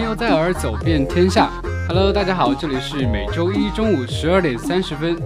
游在耳，走遍天下。Hello，大家好，这里是每周一中午十二点三十分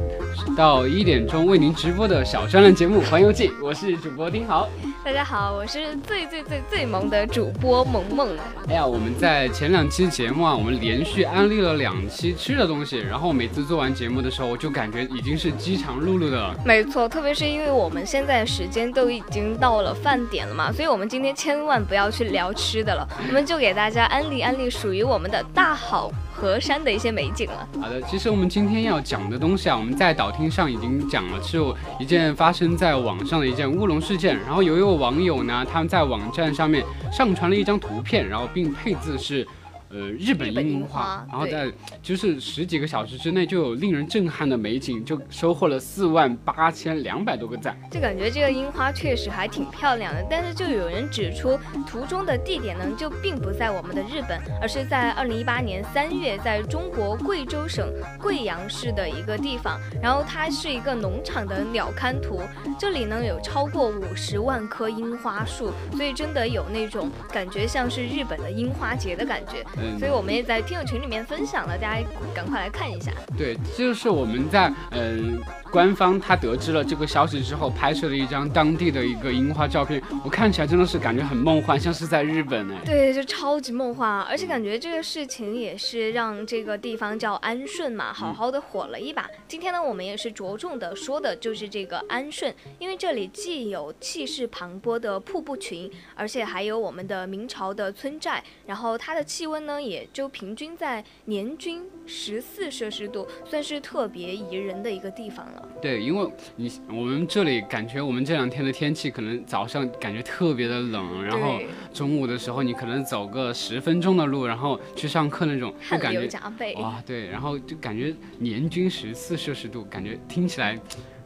到一点钟为您直播的小专栏节目《环游记》，我是主播丁豪。大家好，我是最最最最萌的主播萌萌。哎呀，我们在前两期节目啊，我们连续安利了两期吃的东西，然后每次做完节目的时候，我就感觉已经是饥肠辘辘的了。没错，特别是因为我们现在时间都已经到了饭点了嘛，所以我们今天千万不要去聊吃的了，我们就给大家安利安利属于我们的大好。河山的一些美景了。好的，其实我们今天要讲的东西啊，我们在导听上已经讲了，是一件发生在网上的一件乌龙事件。然后有一位网友呢，他们在网站上面上传了一张图片，然后并配字是。呃，日本樱花，然后在就是十几个小时之内就有令人震撼的美景，就收获了四万八千两百多个赞。就感觉这个樱花确实还挺漂亮的，但是就有人指出，图中的地点呢就并不在我们的日本，而是在二零一八年三月，在中国贵州省贵阳市的一个地方。然后它是一个农场的鸟瞰图，这里呢有超过五十万棵樱花树，所以真的有那种感觉像是日本的樱花节的感觉。所以我们也在听友群里面分享了，大家赶快来看一下。对，就是我们在嗯。官方他得知了这个消息之后，拍摄了一张当地的一个樱花照片，我看起来真的是感觉很梦幻，像是在日本哎。对，就超级梦幻，而且感觉这个事情也是让这个地方叫安顺嘛，好好的火了一把。今天呢，我们也是着重的说的就是这个安顺，因为这里既有气势磅礴的瀑布群，而且还有我们的明朝的村寨，然后它的气温呢也就平均在年均十四摄氏度，算是特别宜人的一个地方了。对，因为你我们这里感觉我们这两天的天气可能早上感觉特别的冷，然后中午的时候你可能走个十分钟的路，然后去上课那种，就感觉哇，对，然后就感觉年均十四摄氏度，感觉听起来。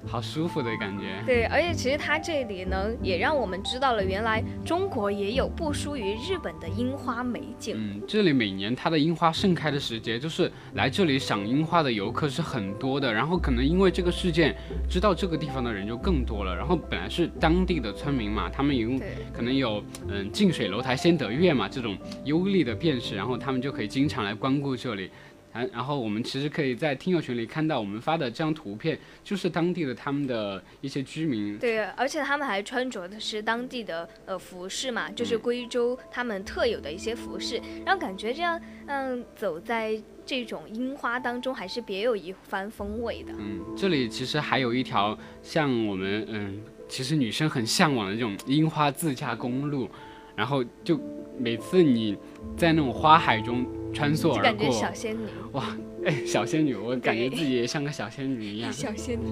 好舒服的感觉。对，而且其实它这里呢，也让我们知道了，原来中国也有不输于日本的樱花美景。嗯，这里每年它的樱花盛开的时节，就是来这里赏樱花的游客是很多的。然后可能因为这个事件，知道这个地方的人就更多了。然后本来是当地的村民嘛，他们有可能有嗯近水楼台先得月嘛这种优利的辨识，然后他们就可以经常来光顾这里。然后我们其实可以在听友群里看到我们发的这张图片，就是当地的他们的一些居民。对，而且他们还穿着的是当地的呃服饰嘛，就是贵州他们特有的一些服饰，让感觉这样嗯走在这种樱花当中，还是别有一番风味的。嗯，这里其实还有一条像我们嗯，其实女生很向往的这种樱花自驾公路，然后就每次你在那种花海中。穿梭而过，感觉小仙女哇！哎，小仙女，我感觉自己也像个小仙女一样。小仙女。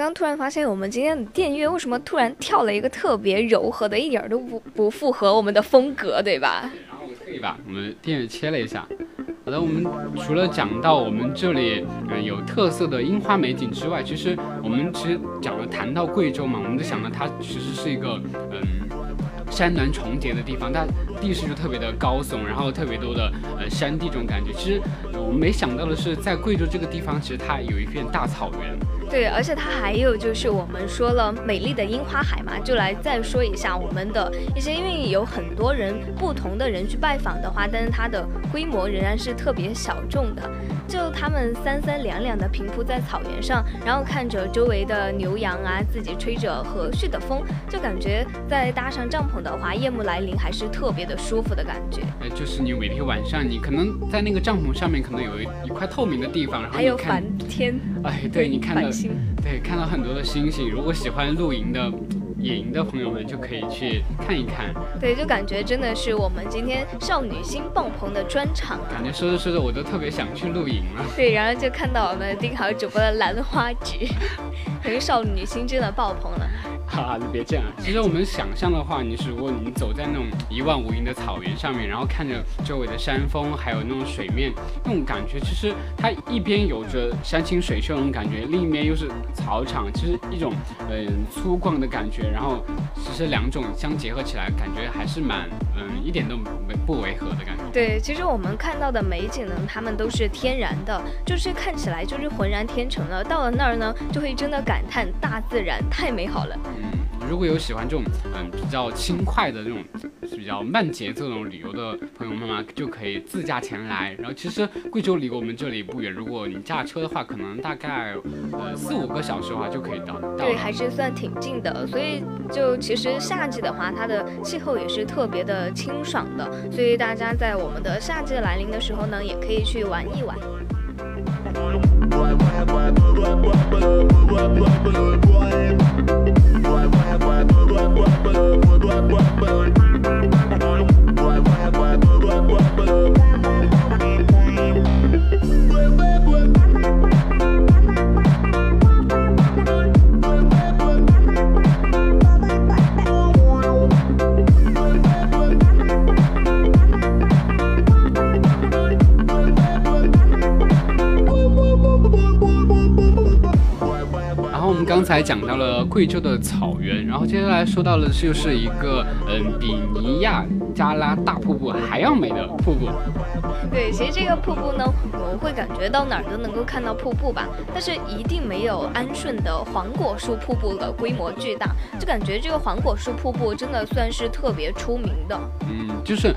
刚突然发现，我们今天的电乐为什么突然跳了一个特别柔和的，一点都不不符合我们的风格，对吧？然后可以吧？我们电乐切了一下。好的，我们除了讲到我们这里嗯有特色的樱花美景之外，其实我们其实讲了谈到贵州嘛，我们就想到它其实是一个嗯山峦重叠的地方，它地势就特别的高耸，然后特别多的呃山地这种感觉。其实我们没想到的是，在贵州这个地方，其实它有一片大草原。对，而且它还有就是我们说了美丽的樱花海嘛，就来再说一下我们的一些，因为有很多人不同的人去拜访的话，但是它的规模仍然是特别小众的。就他们三三两两的平铺在草原上，然后看着周围的牛羊啊，自己吹着和煦的风，就感觉在搭上帐篷的话，夜幕来临还是特别的舒服的感觉。哎，就是你每天晚上，你可能在那个帐篷上面，可能有一一块透明的地方，然后还有梵天。哎，对你看到，对看到很多的星星。如果喜欢露营的。野营的朋友们就可以去看一看，对，就感觉真的是我们今天少女心爆棚的专场。感觉说着说着，我都特别想去露营了。对，然后就看到我们丁好主播的兰花指，感觉少女心真的爆棚了。哈哈，你别这样。其实我们想象的话，你是如果你走在那种一望无垠的草原上面，然后看着周围的山峰，还有那种水面，那种感觉，其实它一边有着山清水秀那种感觉，另一面又是草场，其实一种嗯粗犷的感觉。然后其实两种相结合起来，感觉还是蛮嗯一点都没不违和的感觉。对，其实我们看到的美景呢，它们都是天然的，就是看起来就是浑然天成了。到了那儿呢，就会真的感叹大自然太美好了。嗯，如果有喜欢这种嗯比较轻快的这种比较慢节奏那种旅游的朋友们嘛，就可以自驾前来。然后其实贵州离我们这里不远，如果你驾车的话，可能大概呃四五个小时的话就可以到。对，还是算挺近的。所以就其实夏季的话，它的气候也是特别的清爽的。所以大家在我们的夏季来临的时候呢，也可以去玩一玩。刚贵州的草原，然后接下来说到的就是一个嗯，比尼亚加拉大瀑布还要美的瀑布。对，其实这个瀑布呢，我们会感觉到哪儿都能够看到瀑布吧，但是一定没有安顺的黄果树瀑布的规模巨大。就感觉这个黄果树瀑布真的算是特别出名的。嗯，就是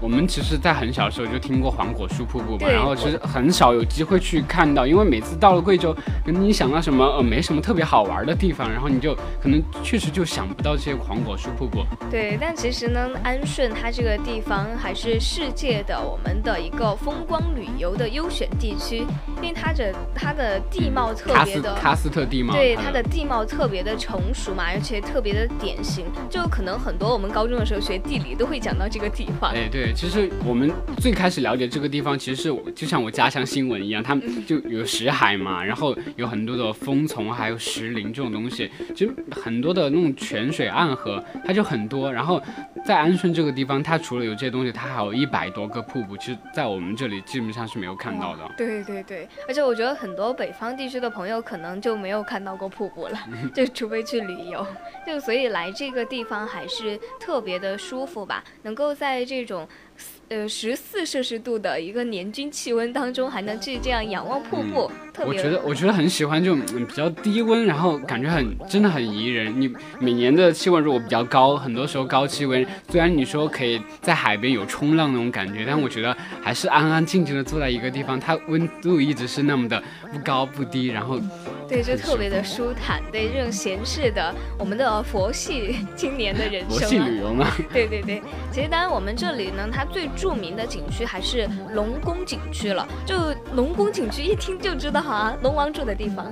我们其实，在很小的时候就听过黄果树瀑布吧，然后其实很少有机会去看到，因为每次到了贵州，你想到什么呃，没什么特别好玩的地方，然后你就可能确实就想不到这些黄果树瀑布。对，但其实呢，安顺它这个地方还是世界的我们的一。一个风光旅游的优选地区，因为它的它的地貌特别的喀斯特地貌，对它的地貌特别的成熟嘛，而且特别的典型，就可能很多我们高中的时候学地理都会讲到这个地方。哎，对，其实我们最开始了解这个地方，其实是就像我家乡新闻一样，他们 就有石海嘛，然后有很多的蜂丛，还有石林这种东西，其实很多的那种泉水暗河，它就很多。然后在安顺这个地方，它除了有这些东西，它还有一百多个瀑布，其实。在我们这里基本上是没有看到的。对对对，而且我觉得很多北方地区的朋友可能就没有看到过瀑布了，就除非去旅游。就所以来这个地方还是特别的舒服吧，能够在这种。呃，十四摄氏度的一个年均气温当中，还能去这样仰望瀑布，特别。我觉得，我觉得很喜欢这种比较低温，然后感觉很真的很宜人。你每年的气温如果比较高，很多时候高气温，虽然你说可以在海边有冲浪那种感觉，但我觉得还是安安静静的坐在一个地方，它温度一直是那么的不高不低，然后。对，就特别的舒坦。对，这种闲适的，我们的佛系 青年的人生。佛系旅游嘛？对对对。其实，当然我们这里呢，它最著名的景区还是龙宫景区了。就龙宫景区，一听就知道哈，龙王住的地方。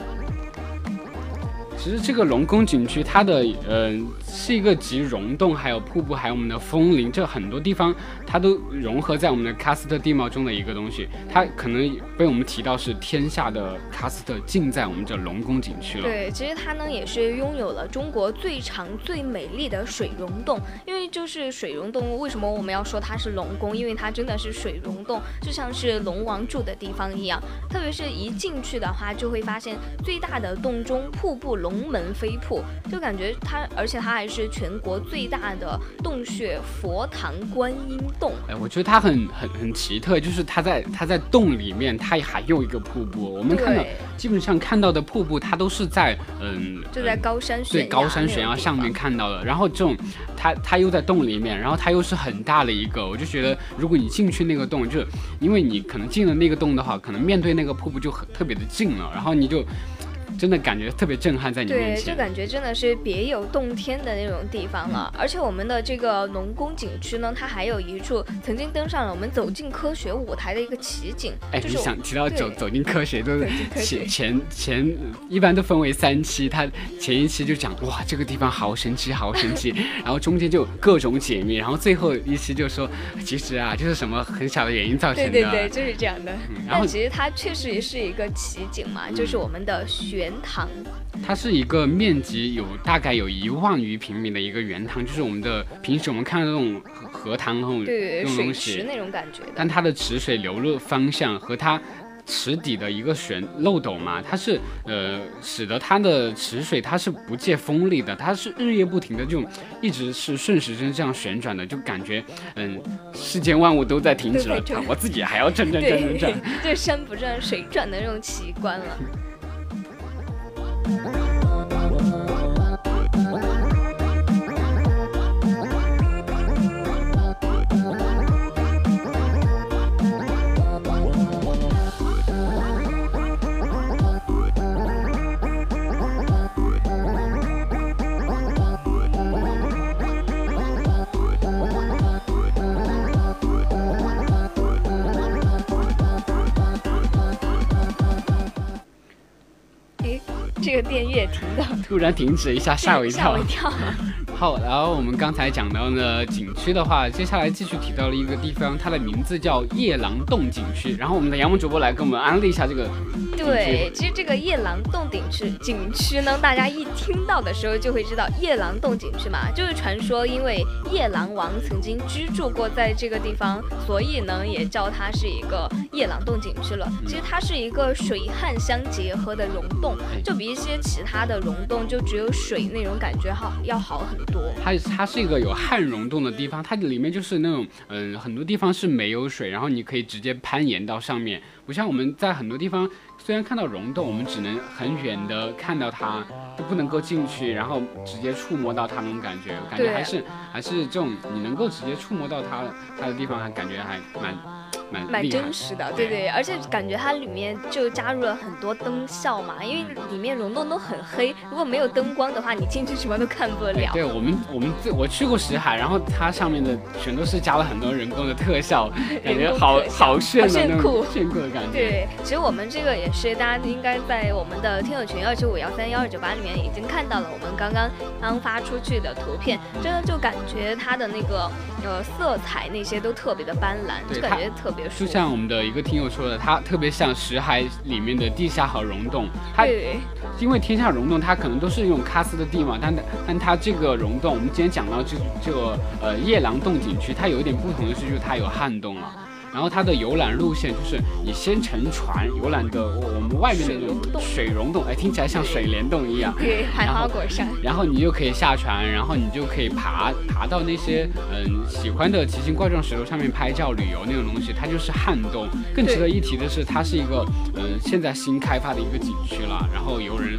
其实这个龙宫景区，它的嗯是一个集溶洞，还有瀑布，还有我们的风林，这很多地方它都融合在我们的喀斯特地貌中的一个东西。它可能被我们提到是天下的喀斯特尽在我们这龙宫景区了。对，其实它呢也是拥有了中国最长最美丽的水溶洞。因为就是水溶洞，为什么我们要说它是龙宫？因为它真的是水溶洞，就像是龙王住的地方一样。特别是一进去的话，就会发现最大的洞中瀑布龙。龙门飞瀑，就感觉它，而且它还是全国最大的洞穴佛堂观音洞。哎，我觉得它很很很奇特，就是它在它在洞里面，它还有一个瀑布。我们看到基本上看到的瀑布，它都是在嗯，就在高山对高山悬崖上面看到的。然后这种它它又在洞里面，然后它又是很大的一个，我就觉得如果你进去那个洞，就因为你可能进了那个洞的话，可能面对那个瀑布就很特别的近了，然后你就。真的感觉特别震撼，在你面前，对，就感觉真的是别有洞天的那种地方了。而且我们的这个农工景区呢，它还有一处曾经登上了我们走进科学舞台的一个奇景。哎，你想提到走走进科学，都是前前前一般都分为三期，它前一期就讲哇这个地方好神奇，好神奇，然后中间就各种解密，然后最后一期就说其实啊就是什么很小的原因造成的。对对对，就是这样的。然后其实它确实也是一个奇景嘛，就是我们的玄。圆塘，它是一个面积有大概有一万余平米的一个圆塘，就是我们的平时我们看到那种荷塘那种对水池那种感觉。但它的池水流入方向和它池底的一个旋漏斗嘛，它是呃使得它的池水它是不借风力的，它是日夜不停的就一直是顺时针这样旋转的，就感觉嗯世间万物都在停止了，我自己还要转转转转转，就山不转水转的那种奇观了。Bye. 突然停止一下，吓我一跳。吓我一跳。好，然后我们刚才讲到呢景区的话，接下来继续提到了一个地方，它的名字叫夜郎洞景区。然后我们的杨梦主播来给我们安利一下这个。对，其实这个夜郎洞景区景区呢，大家一听到的时候就会知道夜郎洞景区嘛，就是传说因为夜郎王曾经居住过在这个地方，所以呢也叫它是一个夜郎洞景区了。其实它是一个水旱相结合的溶洞，就比一些其他的溶洞就只有水那种感觉好要好很。它它是一个有旱溶洞的地方，它里面就是那种嗯很多地方是没有水，然后你可以直接攀岩到上面，不像我们在很多地方虽然看到溶洞，我们只能很远的看到它，都不能够进去，然后直接触摸到它那种感觉，感觉还是还是这种你能够直接触摸到它它的地方，还感觉还蛮。蛮真实的，对对，而且感觉它里面就加入了很多灯效嘛，因为里面溶洞都很黑，如果没有灯光的话，你进去什么都看不了。对我们，我们我去过石海，然后它上面的全都是加了很多人工的特效，感觉好好炫酷，炫酷的感觉。对，其实我们这个也是，大家应该在我们的听友群二九五幺三幺二九八里面已经看到了我们刚刚刚发出去的图片，真的就感觉它的那个呃色彩那些都特别的斑斓，就感觉特。别。就像我们的一个听友说的，它特别像石海里面的地下河溶洞。它因为天下溶洞它可能都是用喀斯的地嘛，但但它这个溶洞，我们今天讲到这这个呃夜郎洞景区，它有一点不同的是，就是它有旱洞了。然后它的游览路线就是你先乘船游览的我们外面的那种水溶洞，哎，听起来像水帘洞一样。对，海花果山。然后你就可以下船，然后你就可以爬爬到那些嗯喜欢的奇形怪状石头上面拍照旅游那种东西，它就是旱洞。更值得一提的是，它是一个嗯现在新开发的一个景区了，然后游人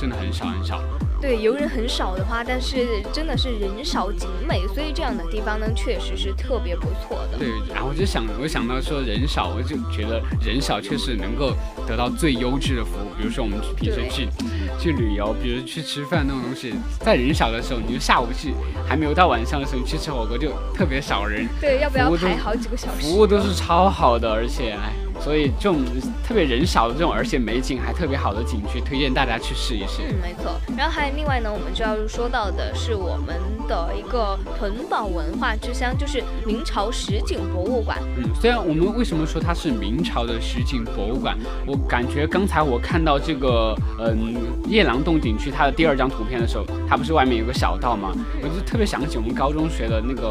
真的很少很少。对，游人很少的话，但是真的是人少景美，所以这样的地方呢，确实是特别不错的。对，然后我就想，我想到说人少，我就觉得人少确实能够得到最优质的服务。比如说我们平时去去旅游，比如去吃饭那种东西，在人少的时候，你就下午去，还没有到晚上的时候，你去吃火锅就特别少人。对，要不要排好几个小时？服务都是超好的，而且哎。所以这种特别人少的这种，而且美景还特别好的景区，推荐大家去试一试。嗯，没错。然后还有另外呢，我们就要说到的是我们的一个屯堡文化之乡，就是明朝实景博物馆。嗯，虽然我们为什么说它是明朝的实景博物馆，我感觉刚才我看到这个嗯夜郎洞景区它的第二张图片的时候，它不是外面有个小道吗？我就特别想起我们高中学的那个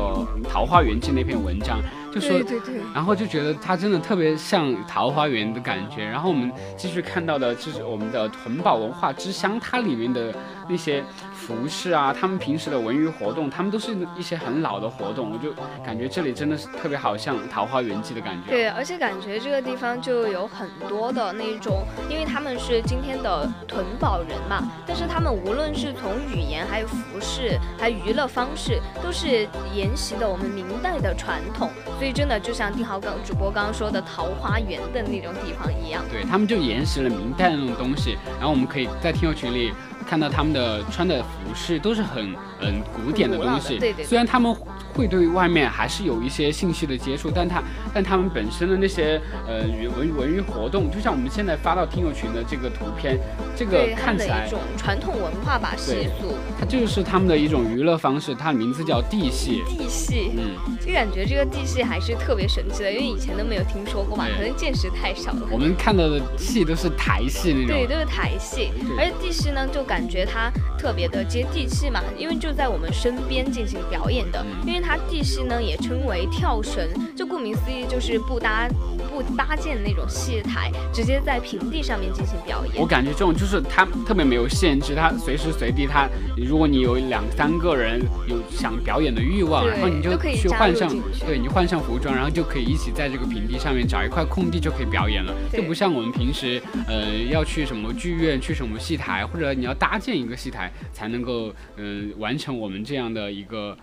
《桃花源记》那篇文章。就说对对对，然后就觉得它真的特别像桃花源的感觉。然后我们继续看到的就是我们的屯堡文化之乡，它里面的那些服饰啊，他们平时的文娱活动，他们都是一些很老的活动，我就感觉这里真的是特别好像桃花源记的感觉。对，而且感觉这个地方就有很多的那种，因为他们是今天的屯堡人嘛，但是他们无论是从语言，还有服饰，还有娱乐方式，都是沿袭的我们明代的传统，所以真的就像丁豪刚主播刚刚说的桃花源的那种地方一样。对他们就沿袭了明代的那种东西，然后我们可以在听友群里看到他们的穿的服饰都是很嗯古典的东西，对对对虽然他们会对外面还是有一些信息的接触，但他但他们本身的那些呃文文娱活动，就像我们现在发到听友群的这个图片，这个看起来一种传统文化吧，习对俗、它就是他们的一种娱乐方式，它的名字叫地戏。地戏。嗯，就感觉这个地戏还是特别神奇的，因为以前都没有听说过嘛，可能见识太少了。我们看到的戏都是台戏那种。对，都是台戏，而且地戏呢，就感觉它特别的接地气嘛，因为就在我们身边进行表演的。嗯因为它地戏呢也称为跳绳，就顾名思义就是不搭不搭建那种戏台，直接在平地上面进行表演。我感觉这种就是它特别没有限制，它随时随地它，如果你有两三个人有想表演的欲望，然后你就可以去换上对你换上服装，然后就可以一起在这个平地上面找一块空地就可以表演了，就不像我们平时呃要去什么剧院、去什么戏台，或者你要搭建一个戏台才能够嗯、完成我们这样的一个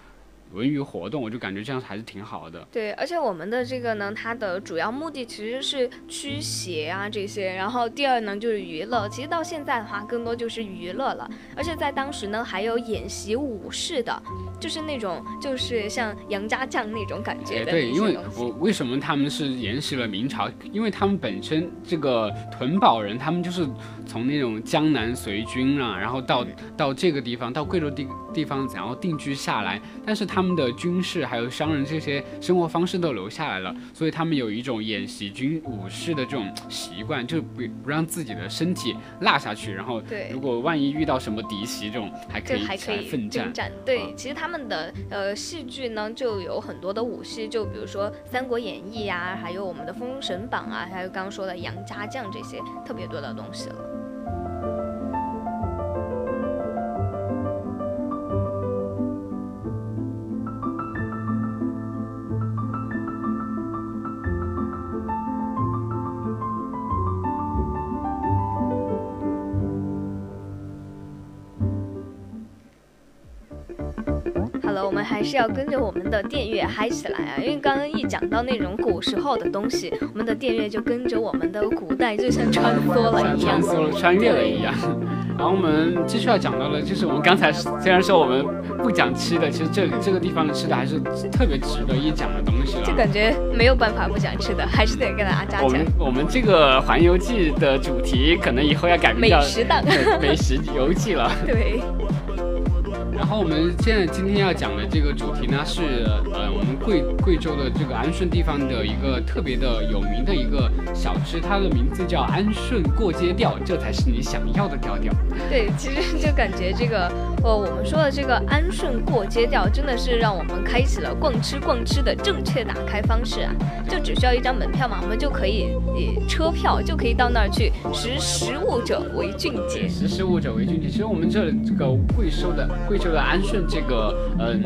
文娱活动，我就感觉这样还是挺好的。对，而且我们的这个呢，它的主要目的其实是驱邪啊这些，然后第二呢就是娱乐。其实到现在的话，更多就是娱乐了。而且在当时呢，还有演习武士的，就是那种就是像杨家将那种感觉哎，对，因为我为什么他们是沿袭了明朝？因为他们本身这个屯堡人，他们就是从那种江南随军啊，然后到到这个地方，到贵州地地方，然后定居下来。但是他们的军事还有商人这些生活方式都留下来了，所以他们有一种演习军武士的这种习惯，就是不不让自己的身体落下去，然后对如果万一遇到什么敌袭，这种还可以起来还可以奋战。战。对，其实他们的呃戏剧呢，就有很多的武戏，就比如说《三国演义》呀，还有我们的《封神榜》啊，还有刚刚说的杨家将这些特别多的东西了。是要跟着我们的电乐嗨起来啊！因为刚刚一讲到那种古时候的东西，我们的电乐就跟着我们的古代，就像穿梭了穿一样穿。梭了、穿越了一样。然后我们继续要讲到的，就是我们刚才虽然说我们不讲吃的，其实这里这个地方的吃的还是特别值得一讲的东西了。就感觉没有办法不讲吃的，还是得跟大家我们我们这个环游记的主题，可能以后要改名美叫食档。美食游记了。对，然后我们现在今天要讲的这个主题呢，是呃我们贵贵州的这个安顺地方的一个特别的有名的一个小吃，它的名字叫安顺过街调，这才是你想要的调调。对，其实就感觉这个，呃，我们说的这个安顺过街调，真的是让我们开启了逛吃逛吃的正确打开方式啊！就只需要一张门票嘛，我们就可以，以，车票就可以到那儿去，识时务者为俊杰。识时务者为俊杰。其实我们这里这个贵州的贵这个安顺这个嗯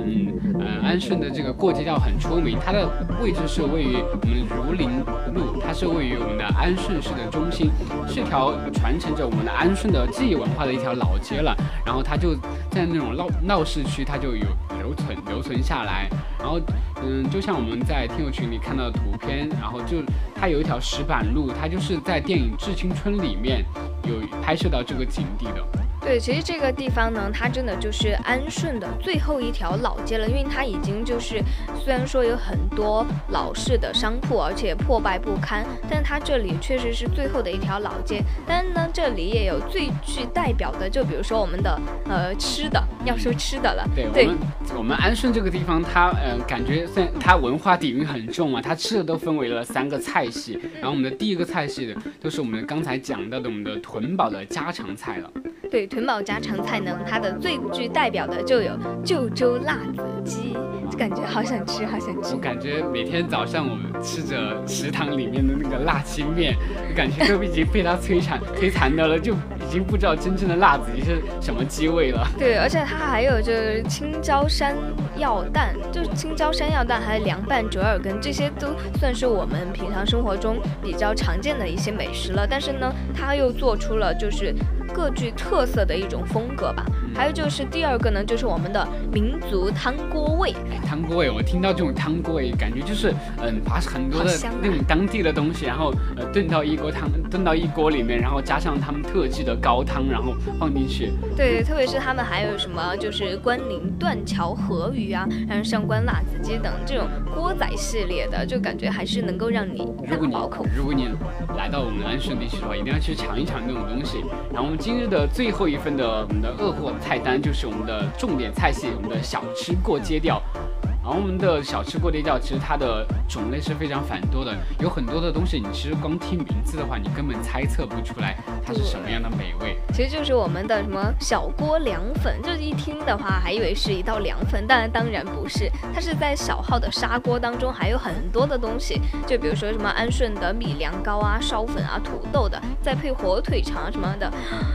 嗯安顺的这个过街道很出名，它的位置是位于我们儒林路，它是位于我们的安顺市的中心，是条传承着我们的安顺的记忆文化的一条老街了。然后它就在那种闹闹市区，它就有留存留存下来。然后嗯，就像我们在听友群里看到的图片，然后就它有一条石板路，它就是在电影《致青春》里面有拍摄到这个景地的。对，其实这个地方呢，它真的就是安顺的最后一条老街了，因为它已经就是虽然说有很多老式的商铺，而且破败不堪，但它这里确实是最后的一条老街。但是呢，这里也有最具代表的，就比如说我们的呃吃的，要说吃的了，对我们，我们安顺这个地方，它呃感觉虽然它文化底蕴很重啊，它吃的都分为了三个菜系。然后我们的第一个菜系的就是我们刚才讲到的我们的屯堡的家常菜了。对，屯堡家常菜呢，它的最具代表的就有旧州辣子鸡，就感觉好想吃，好想吃我。感觉每天早上我们吃着食堂里面的那个辣青面，感觉都已经被它摧残摧残的了，就已经不知道真正的辣子鸡是什么鸡味了。对，而且它还有就是青椒山药蛋，就是青椒山药蛋，还有凉拌折耳根，这些都算是我们平常生活中比较常见的一些美食了。但是呢，它又做出了就是各具特色的一种风格吧。还有就是第二个呢，就是我们的民族汤锅味。哎，汤锅味，我听到这种汤锅味，感觉就是嗯，把很多的那种当地的东西，然后呃炖到一锅汤，炖到一锅里面，然后加上他们特制的高汤，然后放进去。对，特别是他们还有什么就是关宁断桥河鱼啊，还有上官辣子鸡等这种锅仔系列的，就感觉还是能够让你如果你。如果你来到我们安顺地区的话，一定要去尝一尝这种东西。然后我们今日的最后一份的我们的饿货菜单就是我们的重点菜系，我们的小吃过街调。然后我们的小吃过街调，其实它的种类是非常繁多的，有很多的东西，你其实光听名字的话，你根本猜测不出来它是什么样的美味。其实就是我们的什么小锅凉粉，就是一听的话还以为是一道凉粉，但当然不是，它是在小号的砂锅当中还有很多的东西，就比如说什么安顺的米凉糕啊、烧粉啊、土豆的，再配火腿肠啊什么的，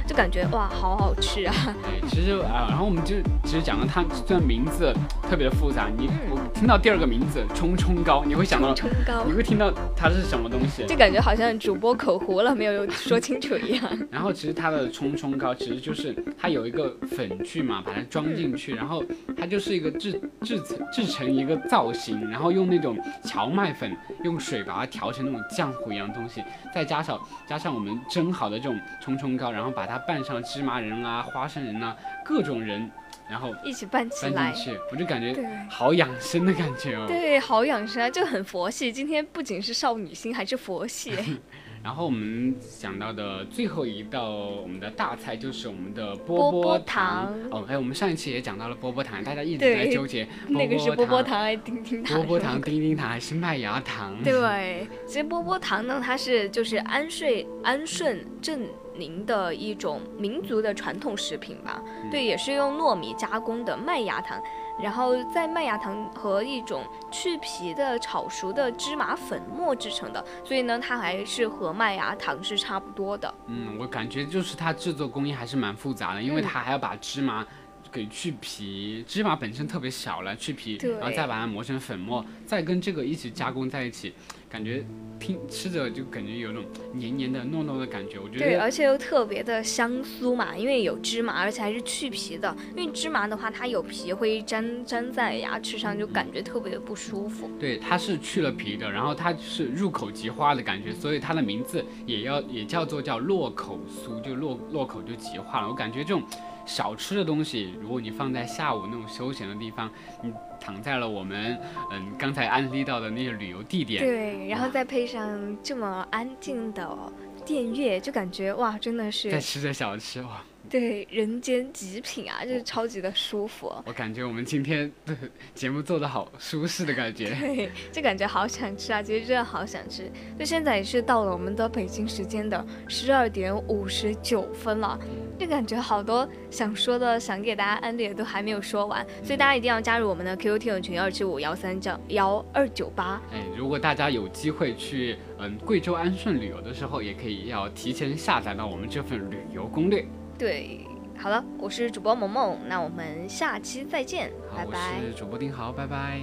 就感觉哇，好好吃啊！对，其实啊，然后我们就其实讲了它虽然名字特别的复杂，你我听到第二个名字冲冲糕，你会想到冲糕你会听到它是什么东西？就感觉好像主播口糊了，没有说清楚一样。然后其实它的冲冲糕其实就是它有一个粉去嘛，把它装进去，然后它就是一个制制成制成一个造型，然后用那种荞麦粉用水把它调成那种浆糊一样的东西，再加上加上我们蒸好的这种冲冲糕，然后把它拌上芝麻仁啊、花生仁啊各种仁，然后一起拌起来我就感觉好养生的感觉哦。对，好养生啊，就很佛系。今天不仅是少女心，还是佛系。然后我们讲到的最后一道我们的大菜就是我们的波波糖哦，还有我们上一期也讲到了波波糖，大家一直在纠结那个是波波糖、还是叮叮糖？波波糖、叮叮糖还是麦芽糖？对，其实波波糖呢，它是就是安睡安顺镇宁的一种民族的传统食品吧。对，也是用糯米加工的麦芽糖，然后在麦芽糖和一种去皮的炒熟的芝麻粉末制成的，所以呢，它还是和麦芽糖是差不多的。嗯，我感觉就是它制作工艺还是蛮复杂的，因为嗯它还要把芝麻。给去皮，芝麻本身特别小了，去皮，然后再把它磨成粉末，再跟这个一起加工在一起，感觉听吃着就感觉有那种黏黏的、糯糯的感觉。我觉得对，而且又特别的香酥嘛，因为有芝麻，而且还是去皮的。因为芝麻的话，它有皮会粘粘在牙齿上，就感觉特别的不舒服。对，它是去了皮的，然后它是入口即化的感觉，所以它的名字也要也叫做叫落口酥，就落落口就即化了。我感觉这种小吃的东西，如果你放在下午那种休闲的地方，你躺在了我们嗯刚才安利到的那些旅游地点，对，然后再配上这么安静的电乐，就感觉哇，真的是在吃着小吃哇。对人间极品啊，就是超级的舒服。我感觉我们今天的节目做的好舒适的感觉。对，就感觉好想吃啊！其实真的好想吃。就现在也是到了我们的北京时间的十二点五十九分了，就感觉好多想说的、想给大家安利的都还没有说完，所以大家一定要加入我们的 QQ 听友群二七五幺三九幺二九八。哎，如果大家有机会去嗯贵州安顺旅游的时候，也可以要提前下载到我们这份旅游攻略。对，好了，我是主播萌萌，那我们下期再见，拜，拜我。是主播丁豪，拜拜。